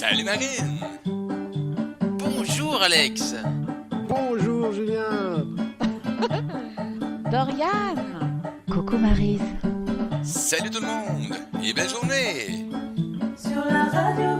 Salut Marine. Bonjour Alex. Bonjour Julien. Dorian. Coucou Marise. Salut tout le monde et belle journée. Sur la radio,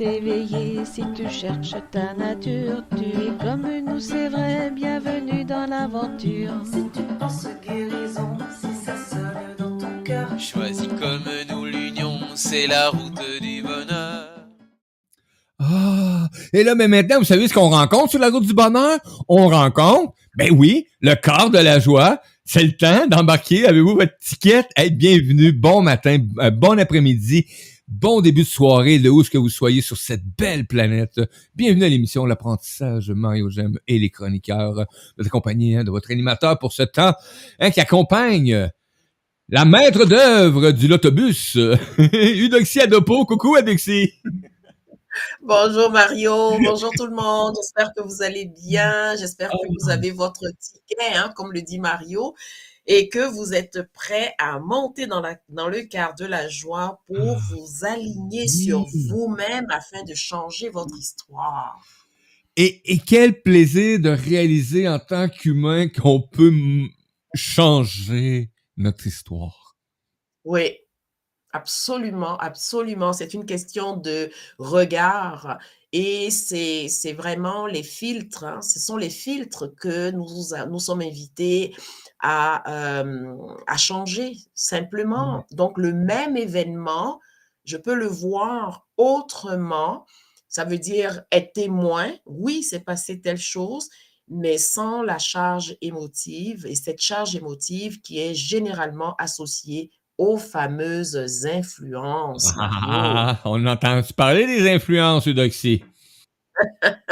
t'éveiller, si tu cherches ta nature, tu es comme nous, c'est vrai, bienvenue dans l'aventure. Si tu penses guérison, si ça sonne dans ton cœur. Choisis comme nous l'union, c'est la route du bonheur. Ah, et là, mais maintenant, vous savez ce qu'on rencontre sur la route du bonheur? On rencontre, ben oui, le corps de la joie. C'est le temps d'embarquer. Avez-vous votre ticket? Hey, bienvenue. Bon matin, euh, bon après-midi, bon début de soirée, de où est-ce que vous soyez sur cette belle planète. Bienvenue à l'émission L'apprentissage, Mario Gem et les chroniqueurs. Vous accompagné hein, de votre animateur pour ce temps hein, qui accompagne la maître d'œuvre du l'autobus, Eudoxie Adopo. Coucou, Eudoxie. Bonjour Mario, bonjour tout le monde. J'espère que vous allez bien. J'espère que vous avez votre ticket, hein, comme le dit Mario, et que vous êtes prêts à monter dans, la, dans le quart de la joie pour Ah, vous aligner oui. sur vous-même afin de changer votre histoire. Et, et quel plaisir de réaliser en tant qu'humain qu'on peut changer notre histoire. Oui, absolument, absolument. C'est une question de regard et c'est vraiment les filtres. hein. Ce sont les filtres que nous, nous sommes invités à, euh, à changer simplement. Donc, le même événement, je peux le voir autrement. Ça veut dire être témoin. Oui, c'est passé telle chose, mais sans la charge émotive et cette charge émotive qui est généralement associée aux fameuses influences, Mario. Ah, on entend parler des influences, Eudoxie?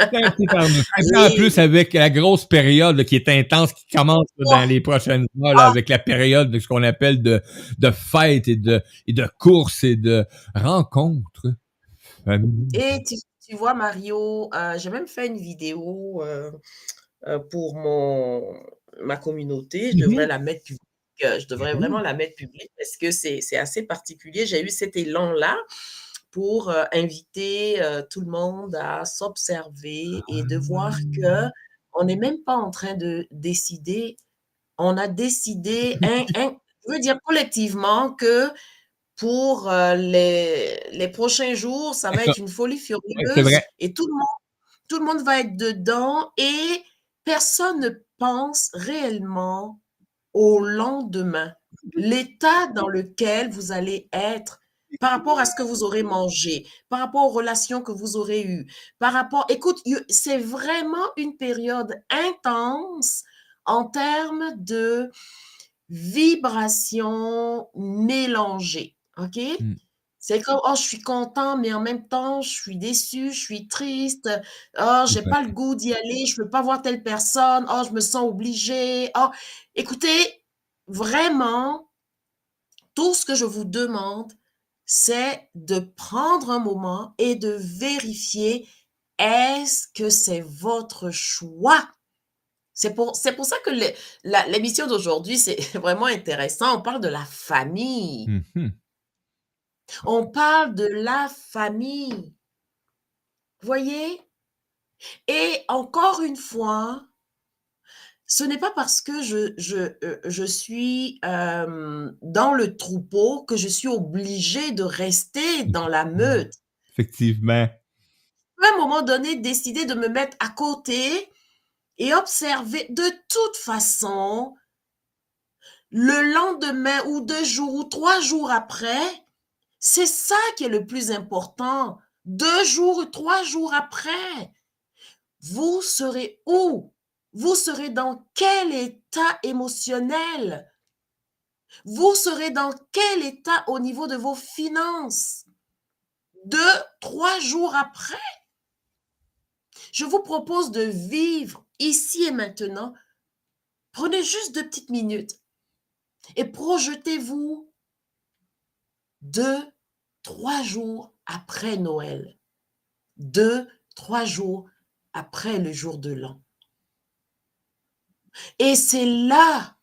En plus, avec la grosse période là, qui est intense, qui commence là, dans les prochaines heures, là, Ah. avec la période de ce qu'on appelle de, de fêtes et de, et de courses et de rencontres. Euh, Et tu, tu vois, Mario, euh, j'ai même fait une vidéo euh, euh, pour mon, ma communauté. Je Mhm. devrais la mettre publique. Je devrais Mhm. vraiment la mettre publique parce que c'est assez particulier. J'ai eu cet élan-là pour euh, inviter euh, tout le monde à s'observer et de voir que on n'est même pas en train de décider. On a décidé, un, un- je veux dire collectivement que pour euh, les, les prochains jours, ça va être une folie furieuse et tout le monde, tout le monde va être dedans et personne ne pense réellement au lendemain, l'état dans lequel vous allez être par rapport à ce que vous aurez mangé, par rapport aux relations que vous aurez eues, par rapport, écoute, c'est vraiment une période intense en termes de vibrations mélangées, OK? Mm. C'est comme, oh, je suis content, mais en même temps, je suis déçu, je suis triste, oh, j'ai pas le goût d'y aller, je peux pas voir telle personne, oh, je me sens obligée, oh, écoutez, vraiment, tout ce que je vous demande, c'est de prendre un moment et de vérifier est-ce que c'est votre choix? C'est pour, c'est pour ça que l'émission d'aujourd'hui, c'est vraiment intéressant. On parle de la famille. Mhm. On parle de la famille. Voyez? Et encore une fois, ce n'est pas parce que je, je, euh, je suis euh, dans le troupeau que je suis obligée de rester dans la meute. Effectivement. Je peux à un moment donné décider de me mettre à côté et observer de toute façon le lendemain ou deux jours ou trois jours après, c'est ça qui est le plus important. Deux jours ou trois jours après, vous serez où? Vous serez dans quel état émotionnel? Vous serez dans quel état au niveau de vos finances? Deux, trois jours après. Je vous propose de vivre ici et maintenant. Prenez juste deux petites minutes et projetez-vous deux, trois jours après Noël. deux, trois jours après le jour de l'an. Et c'est là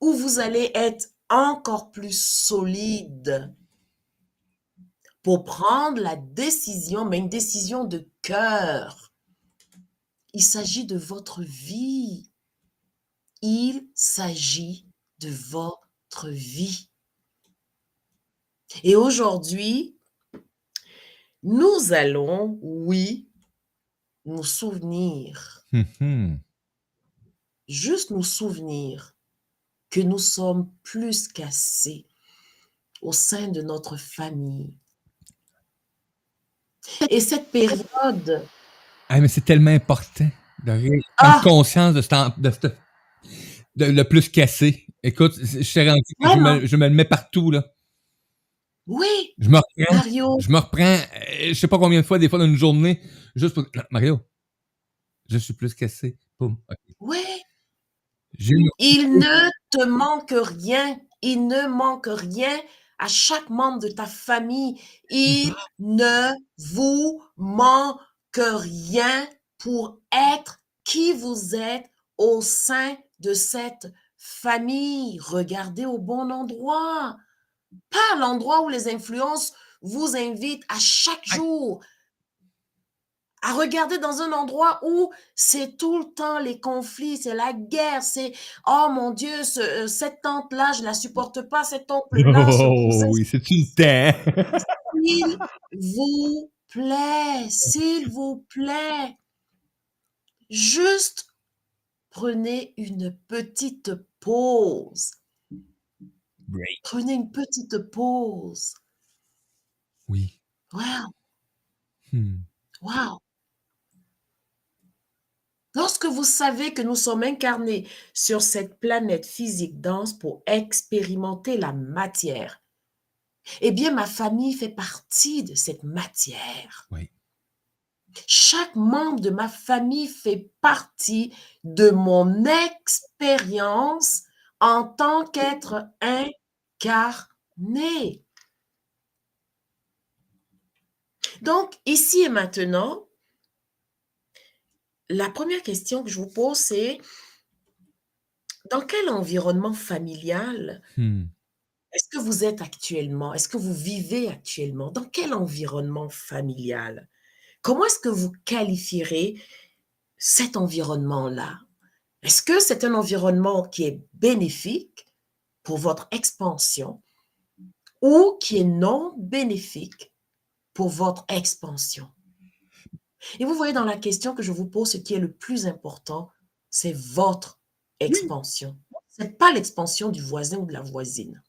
où vous allez être encore plus solide pour prendre la décision, mais une décision de cœur. Il s'agit de votre vie. Il s'agit de votre vie. Et aujourd'hui, nous allons, oui, nous souvenir, hum. juste nous souvenir que nous sommes plus qu'assez au sein de notre famille. Et cette période, Ah, mais c'est tellement important de Ah! prendre conscience de, de, ce- de le plus cassé. Écoute, je rendu je me, je me le mets partout, là. Oui, Je me reprends, Mario, je me reprends, euh, je sais pas combien de fois, des fois dans une journée, juste pour. Non, Mario, je suis plus cassé. Boum. Oui, une- il ne te manque rien, il ne manque rien à chaque membre de ta famille. Il ne vous manque rien pour être qui vous êtes au sein de cette famille. Regardez au bon endroit, pas l'endroit où les influences vous invitent à chaque jour. À regarder dans un endroit où c'est tout le temps les conflits, c'est la guerre, c'est oh mon Dieu, ce- euh, cette tante-là, je la supporte pas, cet oncle-là, ce Oh, oui, c'est une temps. s'il vous plaît, s'il vous plaît, juste prenez une petite pause. Break. Prenez une petite pause. Oui. Wow, Hmm. wow. Lorsque vous savez que nous sommes incarnés sur cette planète physique dense pour expérimenter la matière, eh bien, ma famille fait partie de cette matière. Oui. Chaque membre de ma famille fait partie de mon expérience en tant qu'être incarné. Donc, ici et maintenant, la première question que je vous pose, c'est dans quel environnement familial Hmm. est-ce que vous êtes actuellement? Est-ce que vous vivez actuellement? Dans quel environnement familial? Comment est-ce que vous qualifierez cet environnement-là? Est-ce que c'est un environnement qui est bénéfique pour votre expansion ou qui est non bénéfique pour votre expansion? Et vous voyez dans la question que je vous pose, ce qui est le plus important, c'est votre expansion. Ce n'est pas l'expansion du voisin ou de la voisine.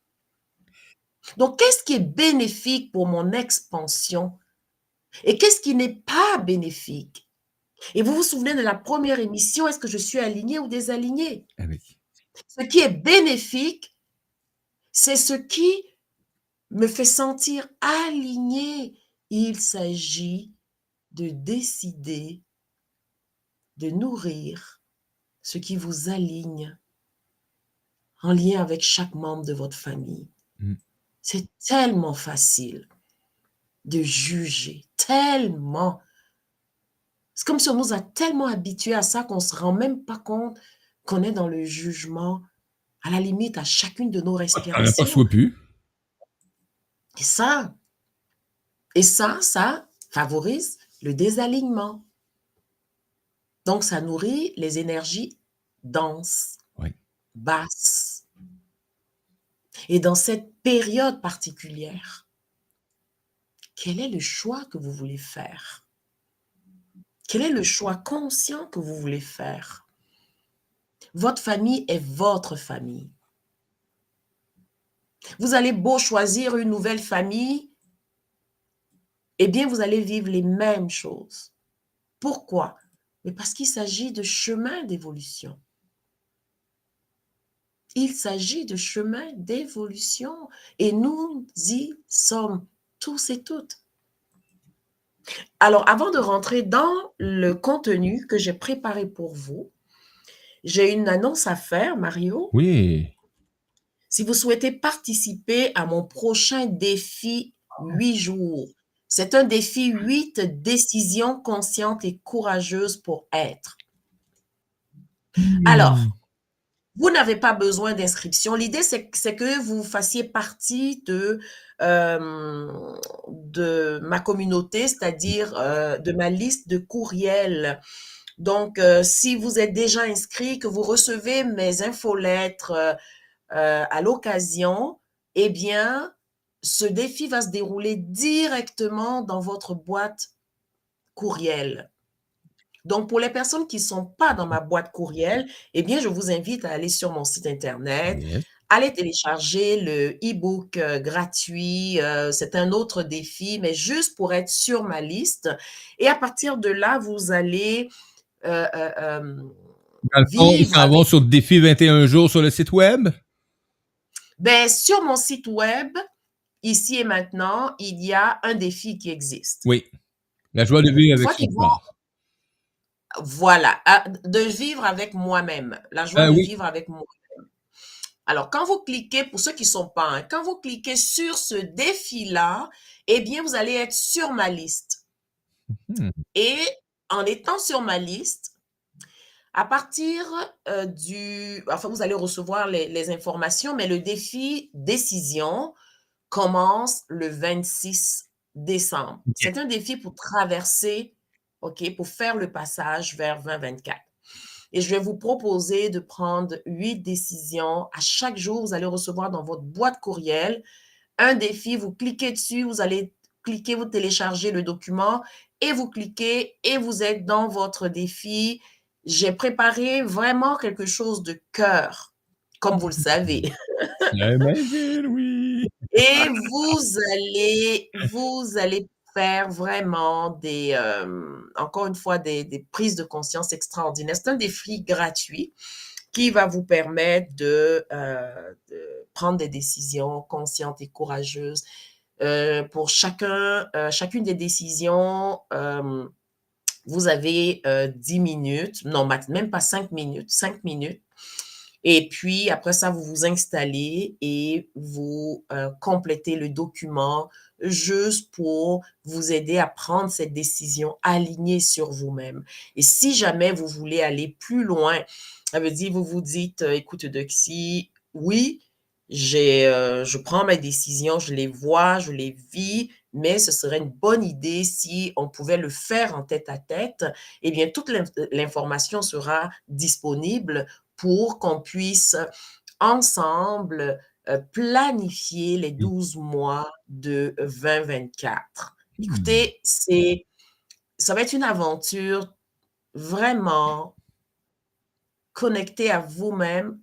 Donc, qu'est-ce qui est bénéfique pour mon expansion et qu'est-ce qui n'est pas bénéfique? Et vous vous souvenez de la première émission, est-ce que je suis alignée ou désalignée? Avec. Ce qui est bénéfique, c'est ce qui me fait sentir alignée. Il s'agit de décider de nourrir ce qui vous aligne en lien avec chaque membre de votre famille. Mm. C'est tellement facile de juger, tellement. C'est comme si on nous a tellement habitués à ça qu'on ne se rend même pas compte qu'on est dans le jugement, à la limite, à chacune de nos On n'a pas respirations. Et ça, et ça, ça favorise le désalignement. Donc, ça nourrit les énergies denses, Oui. basses. Et dans cette période particulière, quel est le choix que vous voulez faire? Quel est le choix conscient que vous voulez faire? Votre famille est votre famille. Vous allez beau choisir une nouvelle famille, eh bien, vous allez vivre les mêmes choses. Pourquoi? Mais parce qu'il s'agit de chemin d'évolution. Il s'agit de chemin d'évolution et nous y sommes tous et toutes. Alors, avant de rentrer dans le contenu que j'ai préparé pour vous, j'ai une annonce à faire, Mario. Oui. Si vous souhaitez participer à mon prochain défi 8 jours, C'est un défi 8 décisions conscientes et courageuses pour être. Alors, Hmm. vous n'avez pas besoin d'inscription. L'idée, c'est c'est que vous fassiez partie de, euh, de ma communauté, c'est-à-dire euh, de ma liste de courriels. Donc, euh, si vous êtes déjà inscrit, que vous recevez mes infolettres euh, euh, à l'occasion, eh bien, ce défi va se dérouler directement dans votre boîte courriel. Donc, pour les personnes qui ne sont pas dans ma boîte courriel, eh bien, je vous invite à aller sur mon site Internet, aller télécharger le e-book euh, gratuit. euh, c'est un autre défi, mais juste pour être sur ma liste. Et à partir de là, vous allez euh, euh, euh, Dans le fond, ils s'en vont sur défi 21 jours sur le site web? Ben, sur mon site web, ici et maintenant, il y a un défi qui existe. Oui. La joie de vivre avec son vont- corps. Voilà, à- de vivre avec moi-même, la joie Ah de oui. vivre avec moi-même. Alors, quand vous cliquez, pour ceux qui ne sont pas, hein, quand vous cliquez sur ce défi-là, eh bien, vous allez être sur ma liste. Hmm. Et en étant sur ma liste, à partir euh, du... Enfin, vous allez recevoir les, les informations, mais le défi décision commence le 26 décembre. C'est un défi pour traverser, OK, pour faire le passage vers 2024. Et je vais vous proposer de prendre huit décisions. À chaque jour, vous allez recevoir dans votre boîte courriel un défi. Vous cliquez dessus, vous allez cliquer, vous téléchargez le document et vous cliquez et vous êtes dans votre défi. J'ai préparé vraiment quelque chose de cœur, comme vous le savez. Oui. Et vous allez, vous allez faire vraiment des, euh, encore une fois, des, des prises de conscience extraordinaires. C'est un défi gratuit qui va vous permettre de, euh, de prendre des décisions conscientes et courageuses. Euh, pour chacun, euh, chacune des décisions, euh, vous avez euh, 10 minutes, non, même pas 5 minutes, 5 minutes. Et puis, après ça, vous vous installez et vous complétez le document juste pour vous aider à prendre cette décision alignée sur vous-même. Et si jamais vous voulez aller plus loin, ça veut dire, vous vous dites, écoute, Doxy, oui, euh, je prends mes décisions, je les vois, je les vis, mais ce serait une bonne idée si on pouvait le faire en tête à tête. Eh bien, toute l'in- l'information sera disponible pour qu'on puisse ensemble euh, planifier les 12 mois de 2024. Écoutez, c'est, ça va être une aventure vraiment connectée à vous-même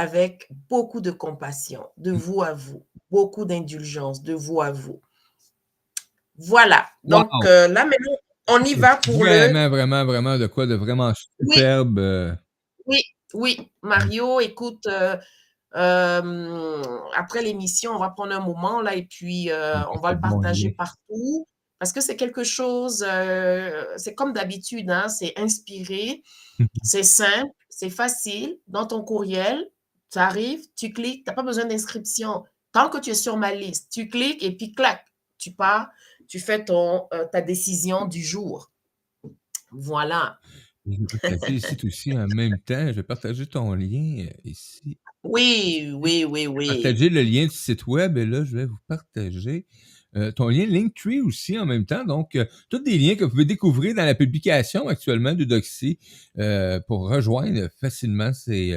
avec beaucoup de compassion, de vous à vous, beaucoup d'indulgence, de vous à vous. Voilà. Donc Wow. euh, là, maintenant, on y va pour le... Vraiment, vraiment, vraiment de quoi de vraiment superbe. euh, Oui, Mario, écoute, euh, euh, après l'émission, on va prendre un moment là et puis euh, on va le partager oui. partout parce que c'est quelque chose, euh, c'est comme d'habitude, hein, c'est inspiré, c'est simple, c'est facile. Dans ton courriel, tu arrives, tu cliques, tu n'as pas besoin d'inscription. Tant que tu es sur ma liste, tu cliques et puis clac, tu pars, tu fais ton, euh, ta décision du jour. Voilà. Je vais partager ici aussi en même temps. Je vais partager ton lien euh, ici. Oui, oui, oui, oui. Partager le lien du site web et là, je vais vous partager euh, ton lien Linktree aussi en même temps. Donc, euh, tous des liens que vous pouvez découvrir dans la publication actuellement de Doxy euh, pour rejoindre facilement ses,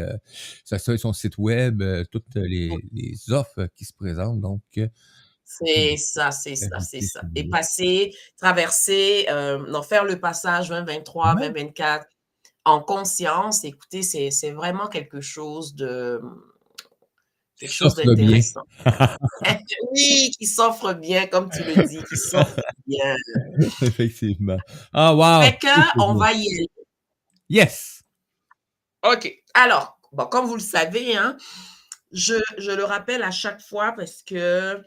sa- son site web, toutes les, les offres qui se présentent. Donc, C'est ça, c'est ça, c'est ça. Et passer, traverser, non, faire le passage 2023, Ouais. 2024 en conscience, écoutez, c'est vraiment quelque chose de quelque chose d'intéressant. oui, qui s'offre bien, comme tu le dis, qui s'offre bien. effectivement. Ah, wow! Fait que, on va y aller. Yes! OK. Alors, bon, comme vous le savez, hein, je, je le rappelle à chaque fois parce que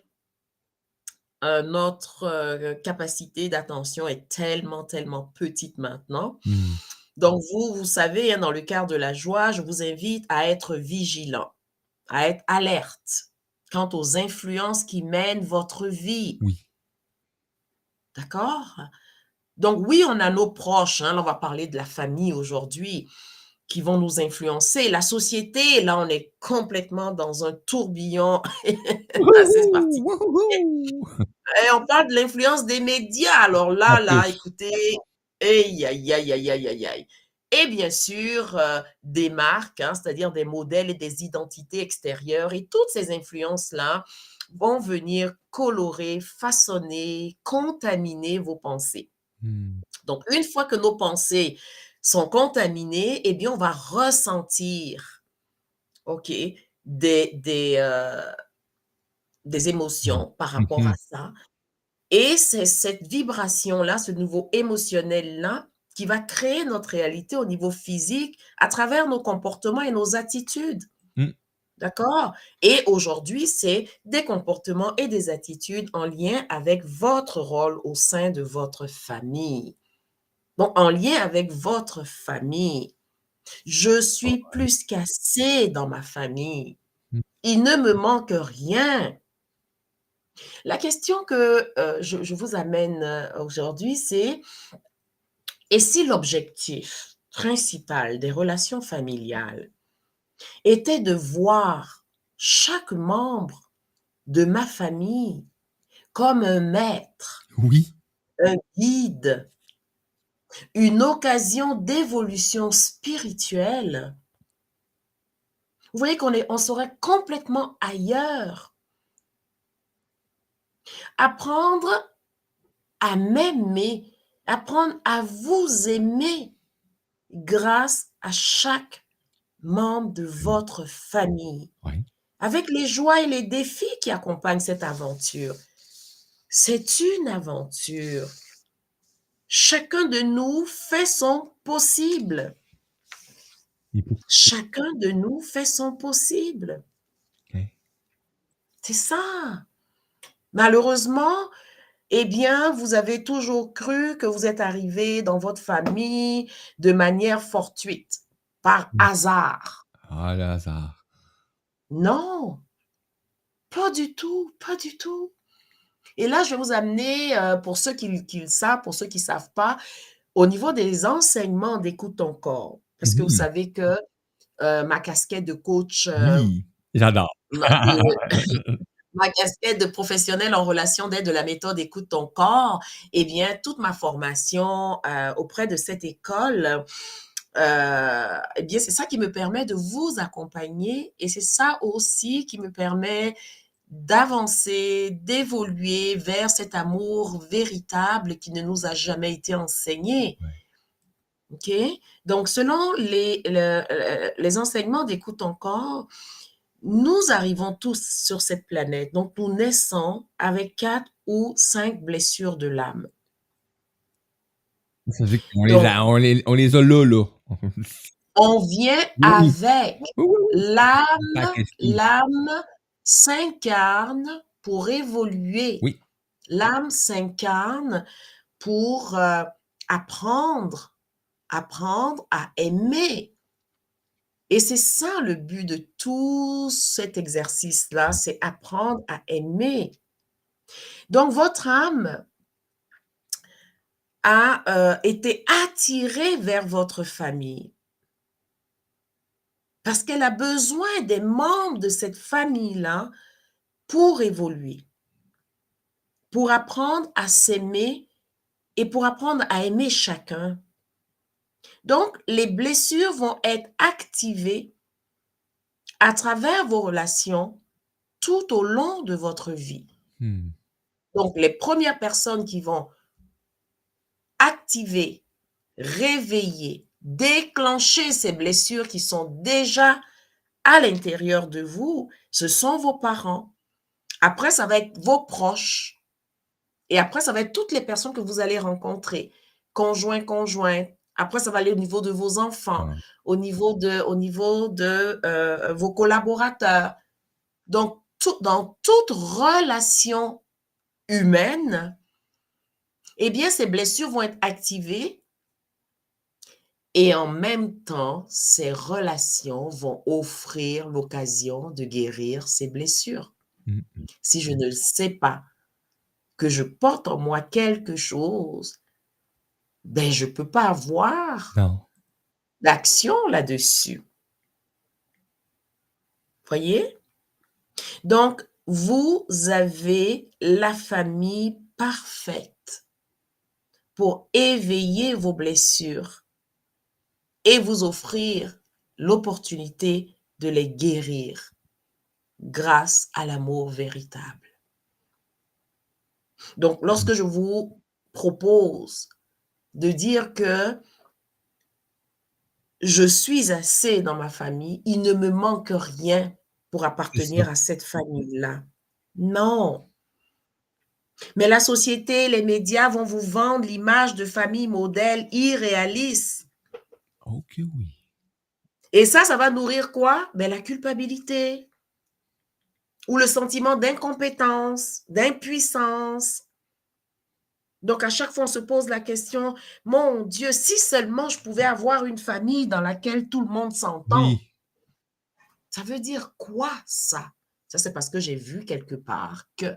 euh, notre euh, capacité d'attention est tellement, tellement petite maintenant. Hmm. Donc, vous, vous savez, hein, dans le cadre de la joie, je vous invite à être vigilant, à être alerte quant aux influences qui mènent votre vie. Oui. D'accord? Donc oui, on a nos proches, hein, là on va parler de la famille aujourd'hui, qui vont nous influencer. La société, là on est complètement dans un tourbillon assez particulier. Wouhou! Et on parle de l'influence des médias. Alors là, là, écoutez, aïe, aïe, aïe, aïe, aïe, aïe, aïe. Et bien sûr, euh, des marques, hein, c'est-à-dire des modèles et des identités extérieures. Et toutes ces influences-là vont venir colorer, façonner, contaminer vos pensées. Hmm. Donc, une fois que nos pensées sont contaminées, eh bien, on va ressentir, OK, des, des, euh, des émotions par rapport Mhm. à ça. Et c'est cette vibration-là, ce niveau émotionnel-là, qui va créer notre réalité au niveau physique à travers nos comportements et nos attitudes. Mm. D'accord? Et aujourd'hui, c'est des comportements et des attitudes en lien avec votre rôle au sein de votre famille. Donc, en lien avec votre famille. Je suis plus qu'assez dans ma famille. Mm. Il ne me manque rien. La question que euh, je, je vous amène euh, aujourd'hui, c'est et si l'objectif principal des relations familiales était de voir chaque membre de ma famille comme un maître, Oui. un guide, une occasion d'évolution spirituelle, vous voyez qu'on est, on serait complètement ailleurs. Apprendre à m'aimer, apprendre à vous aimer grâce à chaque membre de votre famille, Oui. avec les joies et les défis qui accompagnent cette aventure. C'est une aventure. Chacun de nous fait son possible. Chacun de nous fait son possible. C'est ça. Malheureusement, eh bien, vous avez toujours cru que vous êtes arrivé dans votre famille de manière fortuite, par Mm. hasard. Ah, le hasard. Non, pas du tout, pas du tout. Et là, je vais vous amener, euh, pour ceux qui, qui le savent, pour ceux qui ne savent pas, au niveau des enseignements d'écoute ton corps. Parce que vous Oui. savez que euh, ma casquette de coach, euh, Oui. J'adore. ma, casquette de professionnel en relation d'aide de la méthode écoute ton corps, eh bien, toute ma formation euh, auprès de cette école, euh, eh bien, c'est ça qui me permet de vous accompagner et c'est ça aussi qui me permet d'avancer, d'évoluer vers cet amour véritable qui ne nous a jamais été enseigné. OK? Donc, selon les, le- le- les enseignements d'écoute encore, nous arrivons tous sur cette planète. Donc, nous naissons avec quatre ou cinq blessures de l'âme. Ça veut dire qu'on les a, on les, on les a là, là. On vient Oui. avec l'âme, l'âme s'incarne pour évoluer. Oui. L'âme s'incarne pour euh, apprendre, apprendre à aimer. Et c'est ça le but de tout cet exercice-là, c'est apprendre à aimer. Donc, votre âme a euh, été attirée vers votre famille parce qu'elle a besoin des membres de cette famille-là pour évoluer, pour apprendre à s'aimer et pour apprendre à aimer chacun. Donc, les blessures vont être activées à travers vos relations tout au long de votre vie. Hmm. Donc, les premières personnes qui vont activer, réveiller, déclencher ces blessures qui sont déjà à l'intérieur de vous, ce sont vos parents. Après, ça va être vos proches. Et après, ça va être toutes les personnes que vous allez rencontrer, conjoints, conjointes. Après, ça va aller au niveau de vos enfants, Ouais. au niveau de, au niveau de euh, vos collaborateurs. Donc, tout- dans toute relation humaine, eh bien, ces blessures vont être activées et en même temps, ces relations vont offrir l'occasion de guérir ces blessures. Mm. Si je ne sais pas, que je porte en moi quelque chose, ben je peux pas avoir d'action là-dessus. Voyez? Donc, vous avez la famille parfaite pour éveiller vos blessures et vous offrir l'opportunité de les guérir grâce à l'amour véritable. Donc, lorsque je vous propose de dire que je suis assez dans ma famille, il ne me manque rien pour appartenir à cette famille-là. Non. Mais la société, les médias vont vous vendre l'image de famille modèle irréaliste. Ok, oui. Et ça, ça va nourrir quoi? Ben, la culpabilité ou le sentiment d'incompétence, d'impuissance. Donc, à chaque fois, on se pose la question, mon Dieu, si seulement je pouvais avoir une famille dans laquelle tout le monde s'entend. Oui. Ça veut dire quoi ça? Ça, c'est parce que j'ai vu quelque part que,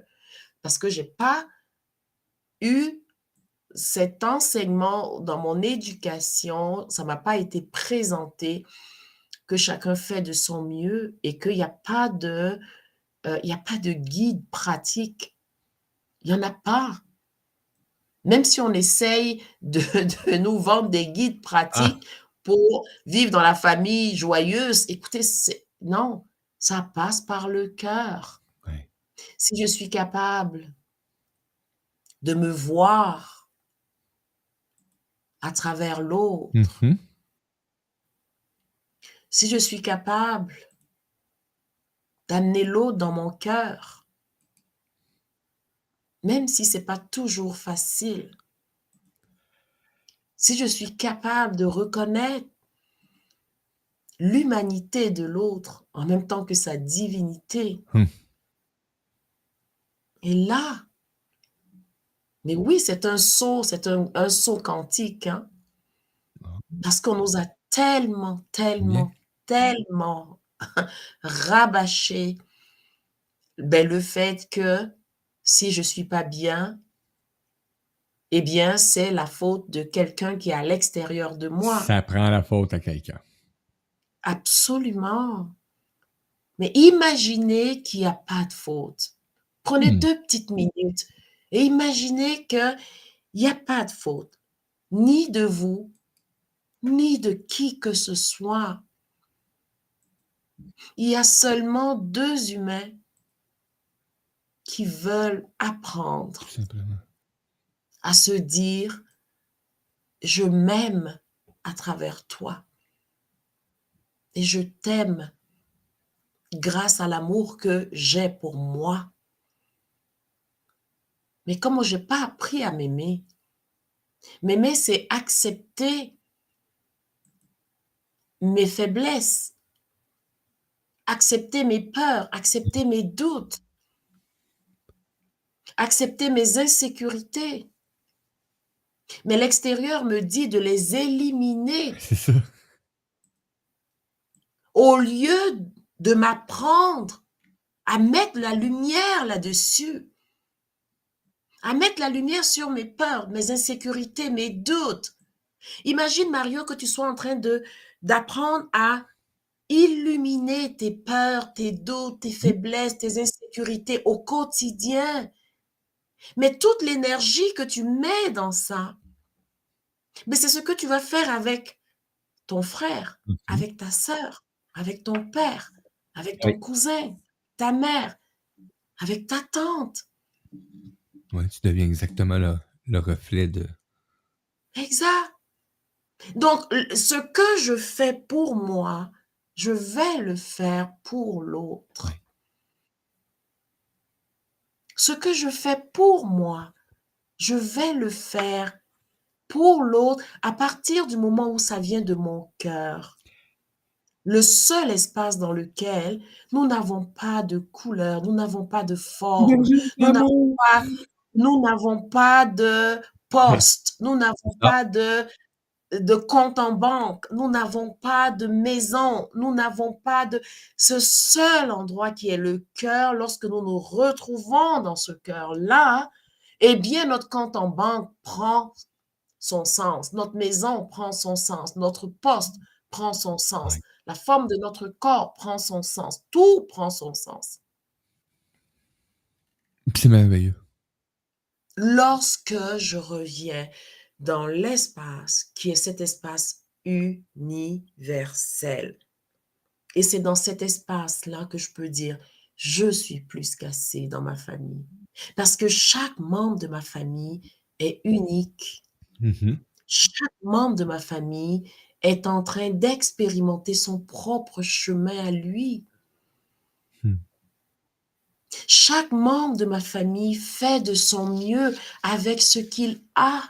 parce que j'ai pas eu cet enseignement dans mon éducation, ça m'a pas été présenté que chacun fait de son mieux et qu'il n'y a pas de, euh, il a pas de guide pratique. Il n'y en a pas. Même si on essaye de, de nous vendre des guides pratiques pour vivre dans la famille joyeuse, écoutez, non, ça passe par le cœur. Si je suis capable de me voir à travers l'autre, Mhm. si je suis capable d'amener l'autre dans mon cœur, même si c'est pas toujours facile, si je suis capable de reconnaître l'humanité de l'autre en même temps que sa divinité, Hmm. et là, mais oui, c'est un saut, c'est un, un saut quantique, hein, parce qu'on nous a tellement, tellement, tellement rabâché ben, le fait que si je suis pas bien, eh bien, c'est la faute de quelqu'un qui est à l'extérieur de moi. Ça prend la faute à quelqu'un. Absolument. Mais imaginez qu'il n'y a pas de faute. Prenez Hmm. deux petites minutes et imaginez qu'il n'y a pas de faute, ni de vous, ni de qui que ce soit. Il y a seulement deux humains qui veulent apprendre simplement. à se dire, je m'aime à travers toi et je t'aime grâce à l'amour que j'ai pour moi. Mais comme je n'ai pas appris à m'aimer, m'aimer, c'est accepter mes faiblesses, accepter mes peurs, accepter mes doutes, accepter mes insécurités. Mais l'extérieur me dit de les éliminer C'est ça. au lieu de m'apprendre à mettre la lumière là-dessus, à mettre la lumière sur mes peurs, mes insécurités, mes doutes. Imagine, Mario, que tu sois en train de d'apprendre à illuminer tes peurs, tes doutes, tes faiblesses, tes insécurités au quotidien. Mais toute l'énergie que tu mets dans ça, mais c'est ce que tu vas faire avec ton frère, Mhm. avec ta sœur, avec ton père, avec ton Oui. cousin, ta mère, avec ta tante. Ouais, tu deviens exactement le, le reflet de. Exact. Donc, ce que je fais pour moi, je vais le faire pour l'autre. Ce que je fais pour moi, je vais le faire pour l'autre à partir du moment où ça vient de mon cœur. Le seul espace dans lequel nous n'avons pas de couleur, nous n'avons pas de forme, nous n'avons pas, nous n'avons pas de poste, nous n'avons pas de, de compte en banque, nous n'avons pas de maison, nous n'avons pas de ce seul endroit qui est le cœur. Lorsque nous nous retrouvons dans ce cœur-là, eh bien, notre compte en banque prend son sens. Notre maison prend son sens. Notre poste prend son sens. La forme de notre corps prend son sens. Tout prend son sens. C'est merveilleux. Lorsque je reviens dans l'espace qui est cet espace universel. Et c'est dans cet espace-là que je peux dire, je suis plus qu'assez dans ma famille. Parce que chaque membre de ma famille est unique. Mhm. Chaque membre de ma famille est en train d'expérimenter son propre chemin à lui. Hmm. Chaque membre de ma famille fait de son mieux avec ce qu'il a,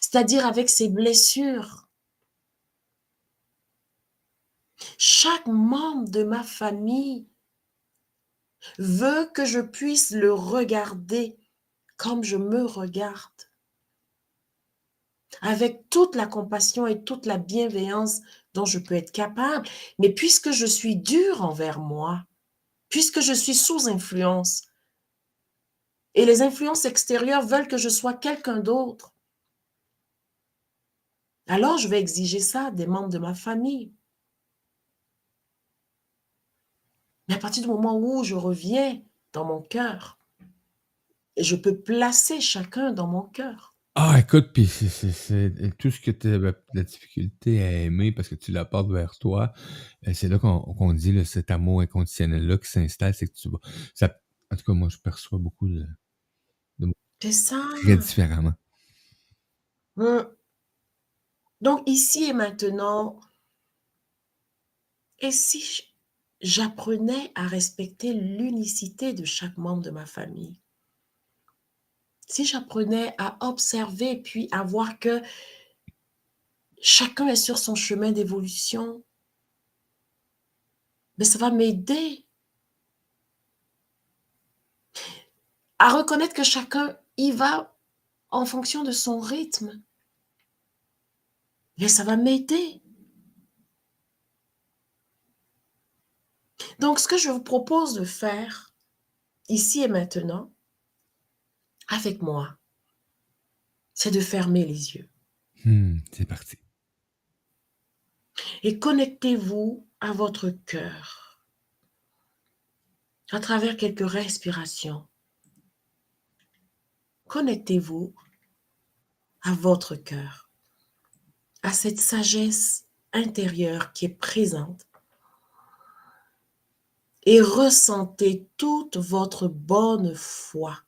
c'est-à-dire avec ses blessures. Chaque membre de ma famille veut que je puisse le regarder comme je me regarde, avec toute la compassion et toute la bienveillance dont je peux être capable. Mais puisque je suis dure envers moi, puisque je suis sous influence, et les influences extérieures veulent que je sois quelqu'un d'autre, alors je vais exiger ça des membres de ma famille. Mais à partir du moment où je reviens dans mon cœur, je peux placer chacun dans mon cœur. Ah, écoute, puis c'est, c'est, c'est- tout ce que tu as de la difficulté à aimer parce que tu l'apportes vers toi, euh, c'est là qu'on, qu'on dit là, cet amour inconditionnel-là qui s'installe, c'est que tu vas. Ça, en tout cas, moi, je perçois beaucoup de, C'est ça. très différemment. Mm. Donc ici et maintenant, et si j'apprenais à respecter l'unicité de chaque membre de ma famille, si j'apprenais à observer puis à voir que chacun est sur son chemin d'évolution, mais ça va m'aider à reconnaître que chacun y va en fonction de son rythme. Mais ça va m'aider. Donc, ce que je vous propose de faire ici et maintenant, avec moi, c'est de fermer les yeux Hmm, c'est parti. et connectez-vous à votre cœur à travers quelques respirations. Connectez-vous à votre cœur, à cette sagesse intérieure qui est présente et ressentez toute votre bonne foi.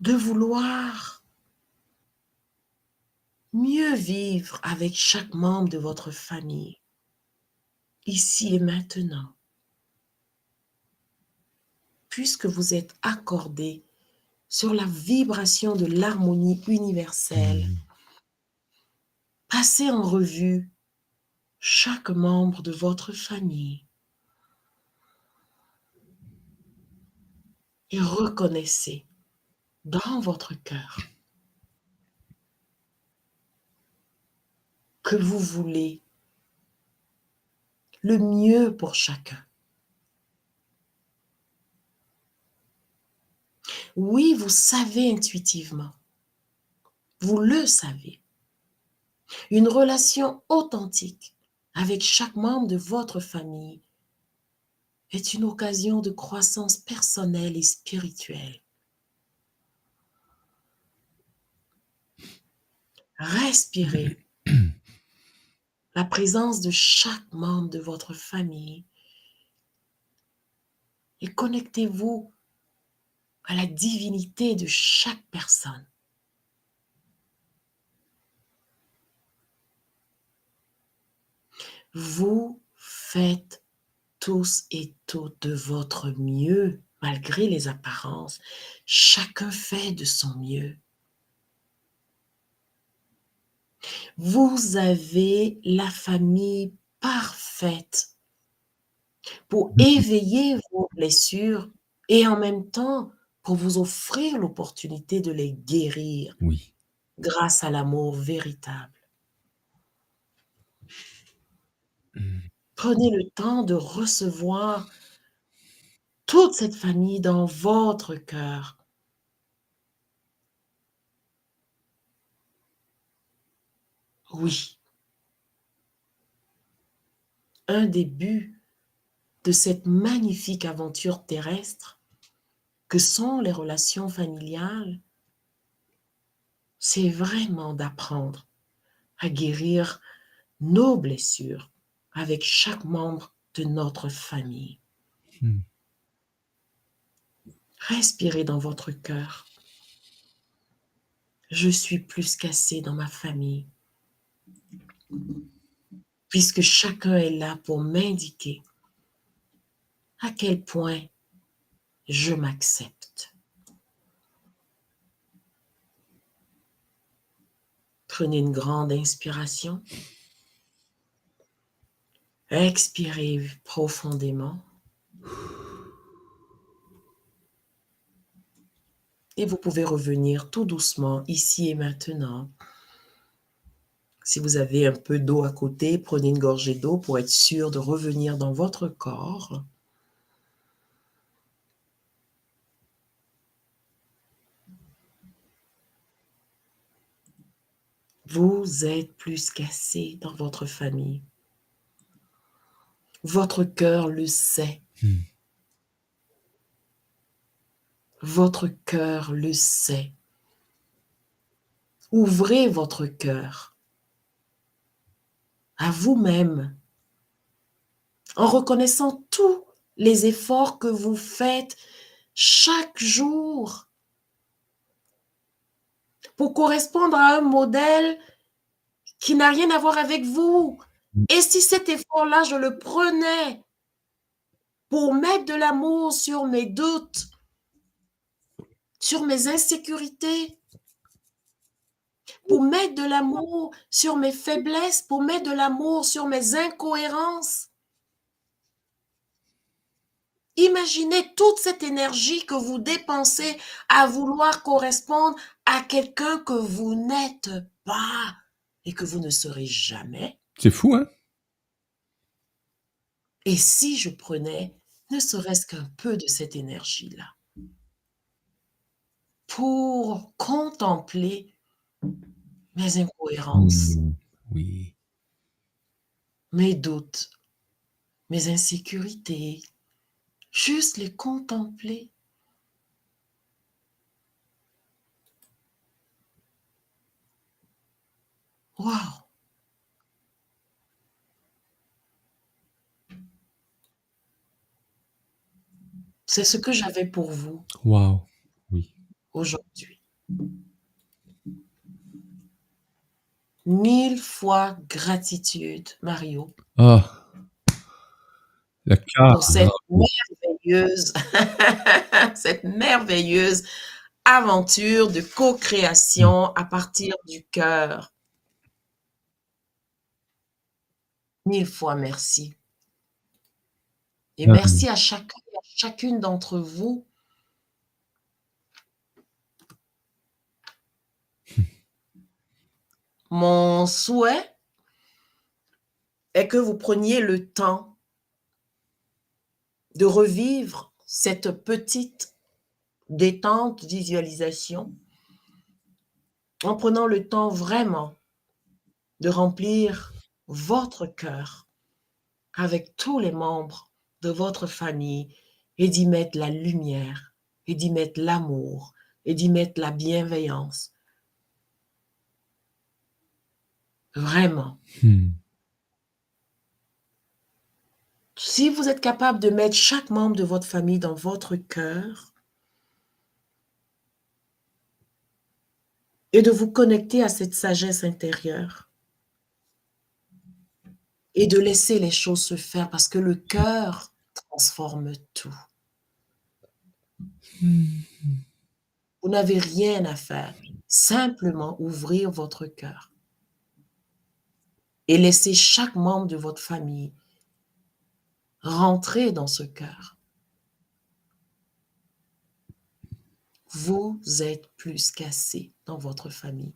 De vouloir mieux vivre avec chaque membre de votre famille, ici et maintenant, puisque vous êtes accordé sur la vibration de l'harmonie universelle. Hmm. Passez en revue chaque membre de votre famille et reconnaissez dans votre cœur que vous voulez le mieux pour chacun. Oui, vous savez intuitivement, vous le savez. Une relation authentique avec chaque membre de votre famille est une occasion de croissance personnelle et spirituelle. Respirez la présence de chaque membre de votre famille et connectez-vous à la divinité de chaque personne. Vous faites tous et toutes de votre mieux malgré les apparences. Chacun fait de son mieux. Vous avez la famille parfaite pour éveiller vos blessures et en même temps pour vous offrir l'opportunité de les guérir Oui. grâce à l'amour véritable. Hmm. Prenez le temps de recevoir toute cette famille dans votre cœur. Oui. Un des buts de cette magnifique aventure terrestre que sont les relations familiales, c'est vraiment d'apprendre à guérir nos blessures avec chaque membre de notre famille. Hmm. Respirez dans votre cœur. Je suis plus qu'assez dans ma famille, puisque chacun est là pour m'indiquer à quel point je m'accepte. Prenez une grande inspiration. Expirez profondément. Et vous pouvez revenir tout doucement ici et maintenant. Si vous avez un peu d'eau à côté, prenez une gorgée d'eau pour être sûr de revenir dans votre corps. Vous êtes plus qu'assez dans votre famille. Votre cœur le sait. Hmm. Votre cœur le sait. Ouvrez votre cœur à vous-même en reconnaissant tous les efforts que vous faites chaque jour pour correspondre à un modèle qui n'a rien à voir avec vous. Et si cet effort-là, je le prenais pour mettre de l'amour sur mes doutes, sur mes insécurités, pour mettre de l'amour sur mes faiblesses, pour mettre de l'amour sur mes incohérences. Imaginez toute cette énergie que vous dépensez à vouloir correspondre à quelqu'un que vous n'êtes pas et que vous ne serez jamais. C'est fou, hein? Et si je prenais ne serait-ce qu'un peu de cette énergie-là pour contempler mes incohérences, Hmm. Oui. mes doutes, mes insécurités, juste les contempler. Waouh! C'est ce que j'avais pour vous Wow. Oui. aujourd'hui. Mille fois gratitude, Mario, Ah. Le cœur. pour cette merveilleuse, cette merveilleuse aventure de co-création à partir du cœur. Mille fois merci. Et merci à chacun et à chacune d'entre vous Mon souhait est que vous preniez le temps de revivre cette petite détente visualisation en prenant le temps vraiment de remplir votre cœur avec tous les membres de votre famille et d'y mettre la lumière et d'y mettre l'amour et d'y mettre la bienveillance. Vraiment. Hmm. Si vous êtes capable de mettre chaque membre de votre famille dans votre cœur et de vous connecter à cette sagesse intérieure et de laisser les choses se faire parce que le cœur transforme tout. Vous n'avez rien à faire, simplement ouvrir votre cœur et laisser chaque membre de votre famille rentrer dans ce cœur. Vous êtes plus qu'assez dans votre famille.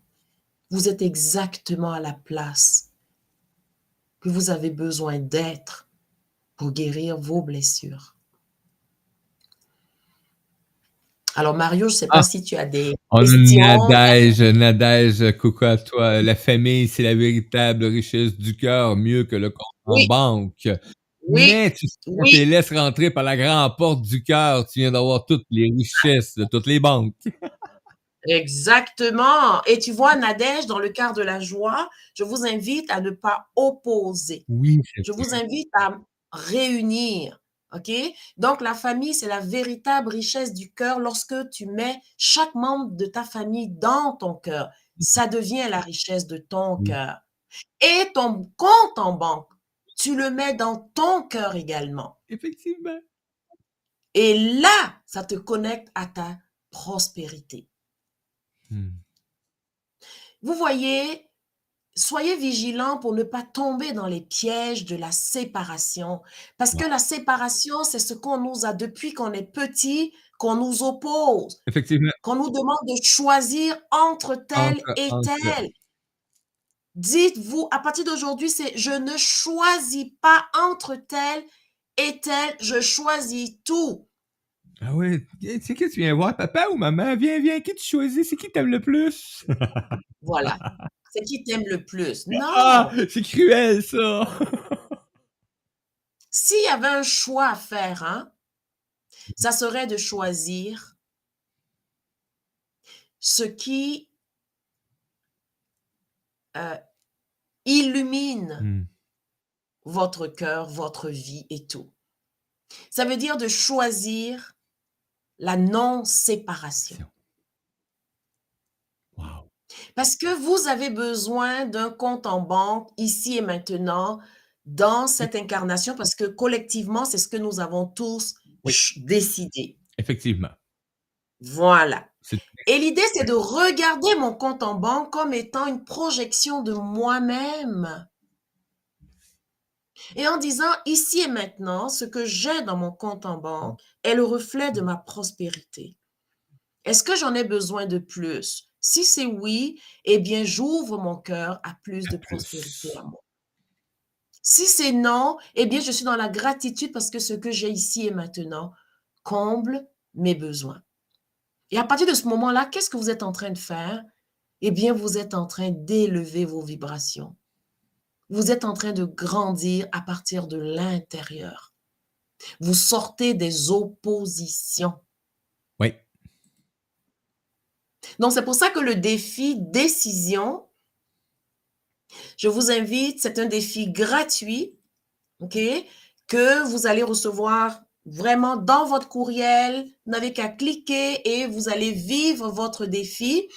Vous êtes exactement à la place que vous avez besoin d'être pour guérir vos blessures. Alors, Mario, je ne sais pas Ah. si tu as des On a questions. Nadège, Nadège, coucou à toi. La famille, c'est la véritable richesse du cœur, mieux que le compte en banque. Oui, Mais tu oui. tu les laisses rentrer par la grande porte du cœur, tu viens d'avoir toutes les richesses de toutes les banques. Exactement. Et tu vois, Nadège, dans le quart de la joie, je vous invite à ne pas opposer. Oui, Je vrai. vous invite à réunir. OK? Donc, la famille, c'est la véritable richesse du cœur lorsque tu mets chaque membre de ta famille dans ton cœur. Ça devient la richesse de ton Oui. cœur. Et ton compte en banque, tu le mets dans ton cœur également. Effectivement. Et là, ça te connecte à ta prospérité. Hmm. Vous voyez, soyez vigilants pour ne pas tomber dans les pièges de la séparation. Parce que la séparation, c'est ce qu'on nous a depuis qu'on est petit, qu'on nous oppose, Effectivement. qu'on nous demande de choisir entre tel Entre- et entre- tel. Dites-vous, à partir d'aujourd'hui, c'est je ne choisis pas entre tel et tel, je choisis tout. Ah ouais, c'est qui tu viens voir, papa ou maman? Viens, viens, qui tu choisis? C'est qui t'aimes le plus? Voilà. C'est qui t'aime le plus. Non. Ah, c'est cruel, ça! S'il y avait un choix à faire, hein, ça serait de choisir ce qui euh, illumine Hmm. votre cœur, votre vie et tout. Ça veut dire de choisir la non-séparation. Wow. Parce que vous avez besoin d'un compte en banque ici et maintenant dans cette incarnation parce que collectivement, c'est ce que nous avons tous Oui. décidé. Effectivement. Voilà. Et l'idée, c'est de regarder mon compte en banque comme étant une projection de moi-même. Et en disant, ici et maintenant, ce que j'ai dans mon compte en banque est le reflet de ma prospérité. Est-ce que j'en ai besoin de plus? Si c'est oui, eh bien, j'ouvre mon cœur à plus de prospérité à moi. Si c'est non, eh bien, je suis dans la gratitude parce que ce que j'ai ici et maintenant comble mes besoins. Et à partir de ce moment-là, qu'est-ce que vous êtes en train de faire? Eh bien, vous êtes en train d'élever vos vibrations. Vous êtes en train de grandir à partir de l'intérieur. Vous sortez des oppositions. Oui. Donc, c'est pour ça que le défi décision, je vous invite, c'est un défi gratuit, OK, que vous allez recevoir vraiment dans votre courriel. Vous n'avez qu'à cliquer et vous allez vivre votre défi.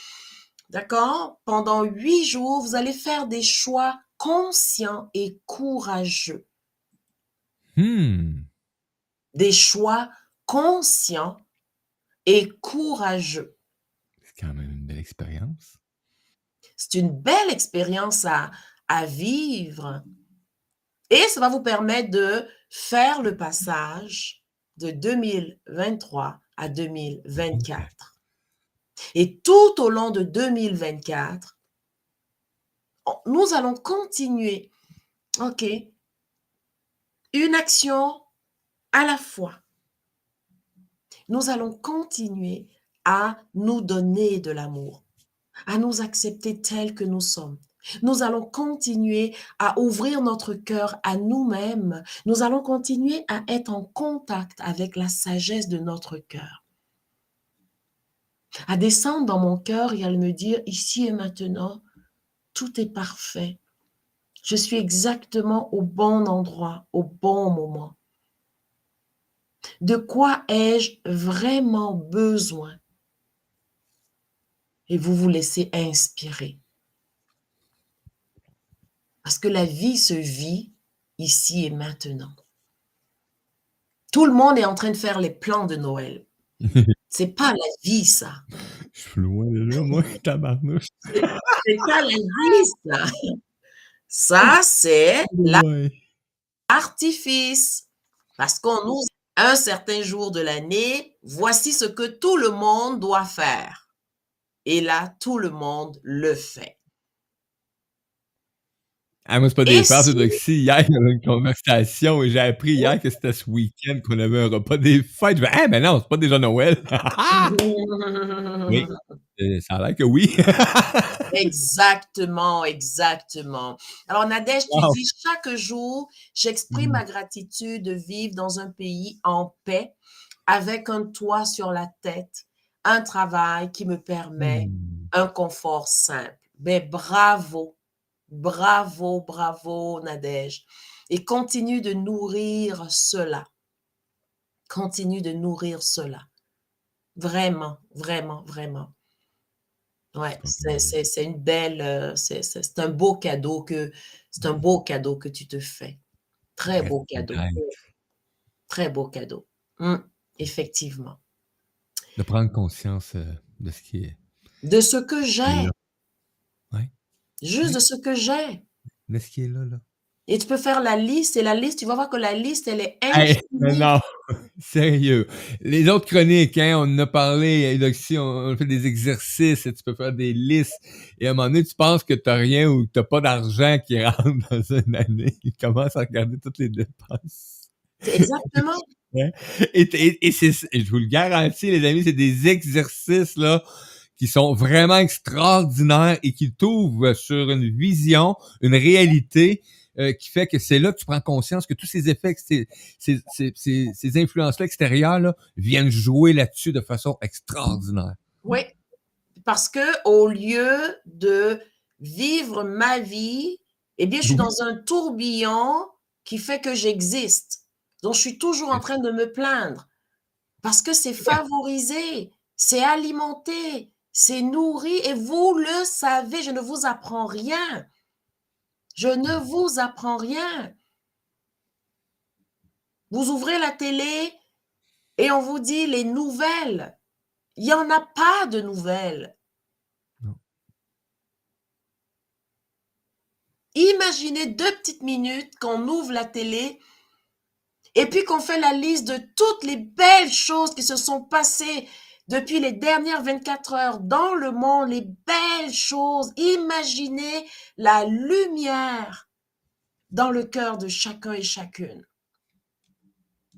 D'accord? Pendant huit jours, vous allez faire des choix conscients et courageux. Hmm. Des choix conscients et courageux. C'est quand même une belle expérience. C'est une belle expérience à, à vivre. Et ça va vous permettre de faire le passage de 2023 à 2024. Et tout au long de 2024, on- nous allons continuer, OK, une action à la fois. Nous allons continuer à nous donner de l'amour, à nous accepter tels que nous sommes. Nous allons continuer à ouvrir notre cœur à nous-mêmes. Nous allons continuer à être en contact avec la sagesse de notre cœur. À descendre dans mon cœur et à me dire, ici et maintenant, tout est parfait. Je suis exactement au bon endroit, au bon moment. De quoi ai-je vraiment besoin? Et vous vous laissez inspirer. Parce que la vie se vit ici et maintenant. Tout le monde est en train de faire les plans de Noël. C'est pas la vie, ça. Je suis loin de là, moi, tabarnouche. C'est pas la vie, ça. Ça, c'est Ouais. l'artifice. Parce qu'on nous, un certain jour de l'année, voici ce que tout le monde doit faire. Et là, tout le monde le fait. Ah, moi, c'est pas des farces, si- Doxy. Hier, il y avait une conversation et j'ai appris hier que c'était ce week-end qu'on avait un repas des fêtes. Je vais, ah, mais non, c'est pas déjà Noël. Oui. Euh, ça a l'air que oui. Exactement, exactement. Alors, Nadège, tu Wow. dis chaque jour, j'exprime Mm. ma gratitude de vivre dans un pays en paix, avec un toit sur la tête, un travail qui me permet Hmm. un confort simple. Ben, bravo, bravo, bravo, Nadège. Et continue de nourrir cela. Continue de nourrir cela. Vraiment, vraiment, vraiment. Ouais, c'est, une belle, euh, c'est, un beau cadeau que, c'est un beau cadeau que tu te fais. Très beau cadeau. Très beau cadeau. Hum, effectivement. De prendre conscience euh, de ce qui est. De ce que j'ai. Juste de ce que j'ai. De ce qui est là, là. Et tu peux faire la liste et la liste, tu vas voir que la liste, elle est Hey, mais infinie. non, sérieux. Les autres chroniques, hein, on en a parlé, Eudoxie, on, on fait des exercices, et tu peux faire des listes. Et à un moment donné, tu penses que t'as rien ou que t'as pas d'argent qui rentre dans une année. Tu commences à regarder toutes les dépenses. Exactement. Et, et, et c'est, et je vous le garantis, les amis, c'est des exercices, là, qui sont vraiment extraordinaires et qui t'ouvrent sur une vision, une réalité, euh, qui fait que c'est là que tu prends conscience que tous ces effets, ces, ces, ces, ces, ces influences-là extérieures là, viennent jouer là-dessus de façon extraordinaire. Oui. Parce que au lieu de vivre ma vie, eh bien, je suis dans un tourbillon qui fait que j'existe. Donc, je suis toujours en train de me plaindre. Parce que c'est favorisé, c'est alimenté, c'est nourri et vous le savez, je ne vous apprends rien. Je ne vous apprends rien. Vous ouvrez la télé et on vous dit les nouvelles. Il n'y en a pas de nouvelles. Non. Imaginez deux petites minutes qu'on ouvre la télé et puis qu'on fait la liste de toutes les belles choses qui se sont passées depuis les dernières 24 heures dans le monde, les belles choses. Imaginez la lumière dans le cœur de chacun et chacune.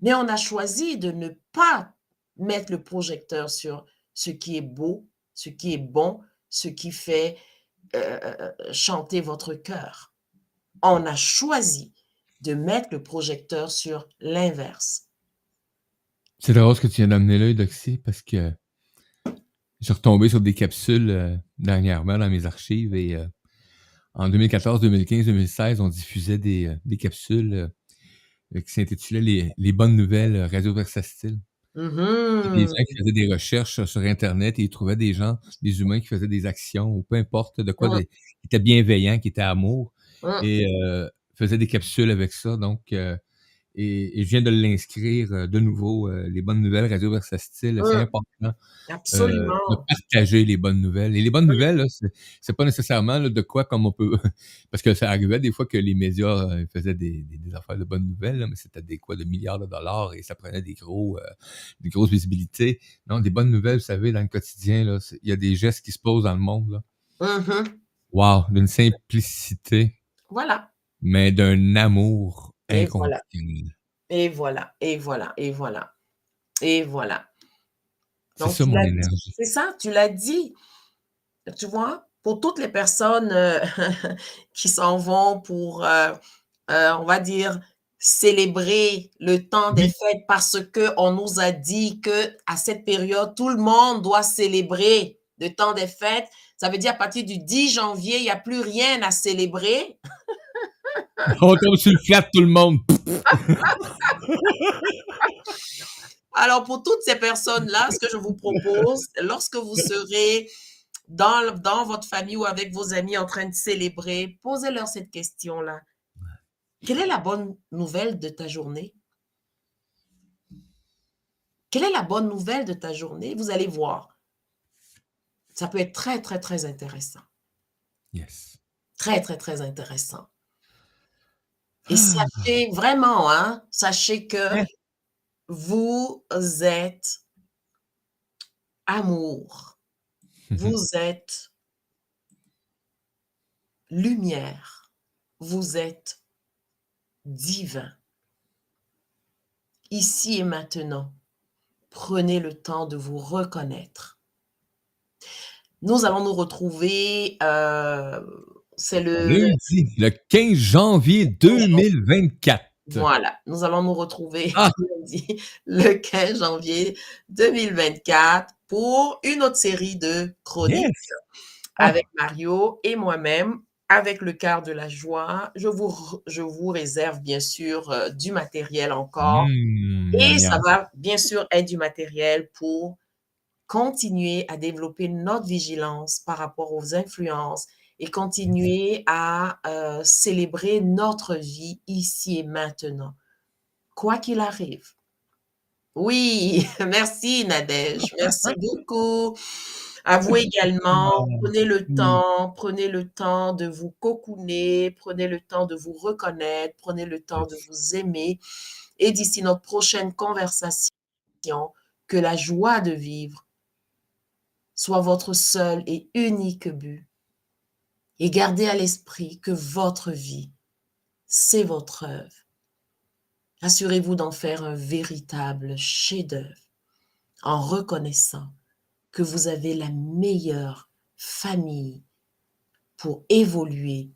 Mais on a choisi de ne pas mettre le projecteur sur ce qui est beau, ce qui est bon, ce qui fait euh, chanter votre cœur. On a choisi de mettre le projecteur sur l'inverse. C'est drôle ce que tu viens d'amener là, Doxy, parce que j'ai retombé sur des capsules euh, dernièrement dans mes archives et euh, en 2014, 2015, 2016, on diffusait des, euh, des capsules qui s'intitulaient les, les bonnes nouvelles Radio Versatile. Mhm. Des gens qui faisaient des recherches sur Internet et ils trouvaient des gens, des humains qui faisaient des actions ou peu importe de quoi, des- qui étaient bienveillants, qui étaient amour Mhm. et faisaient des capsules avec ça. Donc, et, et je viens de l'inscrire euh, de nouveau, euh, les bonnes nouvelles Radio Versatile. C'est Mhm. important euh, Absolument. de partager les bonnes nouvelles. Et les bonnes nouvelles, là, c'est, pas nécessairement là, de quoi comme on peut... Parce que ça arrivait des fois que les médias euh, faisaient des, des, des affaires de bonnes nouvelles, là, mais c'était des quoi de milliards de dollars et ça prenait des gros euh, des grosses visibilités. Non, des bonnes nouvelles, vous savez, dans le quotidien, il y a des gestes qui se posent dans le monde. Là. Mhm. Wow, d'une simplicité, Voilà. mais d'un amour Et voilà. Et voilà. Et voilà. Et voilà. Et voilà. C'est ça tu mon l'as dit. énergie. C'est ça, tu l'as dit. Tu vois, pour toutes les personnes euh, qui s'en vont pour, euh, euh, on va dire, célébrer le temps des Oui. fêtes parce que on nous a dit que à cette période, tout le monde doit célébrer le temps des fêtes. Ça veut dire à partir du 10 janvier, il n'y a plus rien à célébrer. On tombe sur le flat tout le monde. Alors, pour toutes ces personnes-là, ce que je vous propose, lorsque vous serez dans, dans votre famille ou avec vos amis en train de célébrer, posez-leur cette question-là. Quelle est la bonne nouvelle de ta journée? Quelle est la bonne nouvelle de ta journée? Vous allez voir. Ça peut être très, très, très intéressant. Yes. Très, très, très intéressant. Et sachez vraiment, hein, sachez que vous êtes amour. Vous êtes lumière. vous êtes divin. Ici et maintenant, prenez le temps de vous reconnaître. Nous allons nous retrouver, euh, c'est le... Lundi, le 15 janvier 2024. Voilà, nous allons nous retrouver Ah. lundi, le 15 janvier 2024 pour une autre série de chroniques Yes. Ah. avec Mario et moi-même, avec le quart de la joie. Je vous, r- je vous réserve bien sûr euh, du matériel encore. Mmh, Et ça va bien sûr être du matériel pour continuer à développer notre vigilance par rapport aux influences et continuer à euh, célébrer notre vie ici et maintenant, quoi qu'il arrive. Oui, merci Nadège, merci beaucoup. À vous également, prenez le temps, prenez le temps de vous cocooner, prenez le temps de vous reconnaître, prenez le temps de vous aimer. Et d'ici notre prochaine conversation, que la joie de vivre soit votre seul et unique but. Et gardez à l'esprit que votre vie, c'est votre œuvre. Assurez-vous d'en faire un véritable chef-d'œuvre en reconnaissant que vous avez la meilleure famille pour évoluer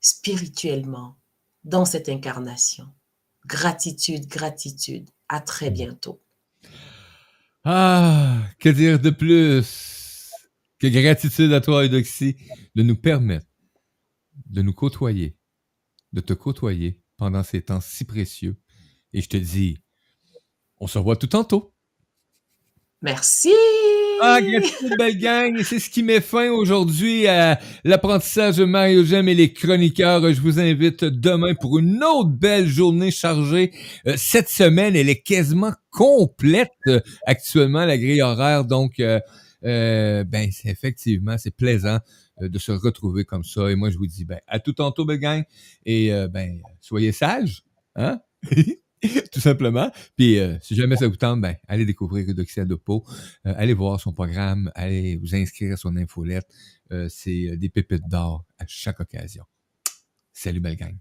spirituellement dans cette incarnation. Gratitude, gratitude. À très bientôt. Ah, que dire de plus? Que gratitude à toi, Eudoxie, de nous permettre de nous côtoyer, de te côtoyer pendant ces temps si précieux. Et je te dis, on se revoit tout tantôt. Merci. Ah, gratitude, belle gang. Et C'est ce qui met fin aujourd'hui à l'apprentissage de Mario Gem et les chroniqueurs. Je vous invite demain pour une autre belle journée chargée. Euh, cette semaine, elle est quasiment complète euh, actuellement, la grille horaire. Donc, euh, euh, ben, effectivement, c'est plaisant euh, de se retrouver comme ça. Et moi, je vous dis, ben, à tout tantôt, belle gang. Et, euh, ben, soyez sages, hein? tout simplement. Puis, si jamais ça vous tente, ben, allez découvrir Eudoxie Adopo. Euh, allez voir son programme, allez vous inscrire à son infolette. C'est des pépites d'or à chaque occasion. Salut, belle gang.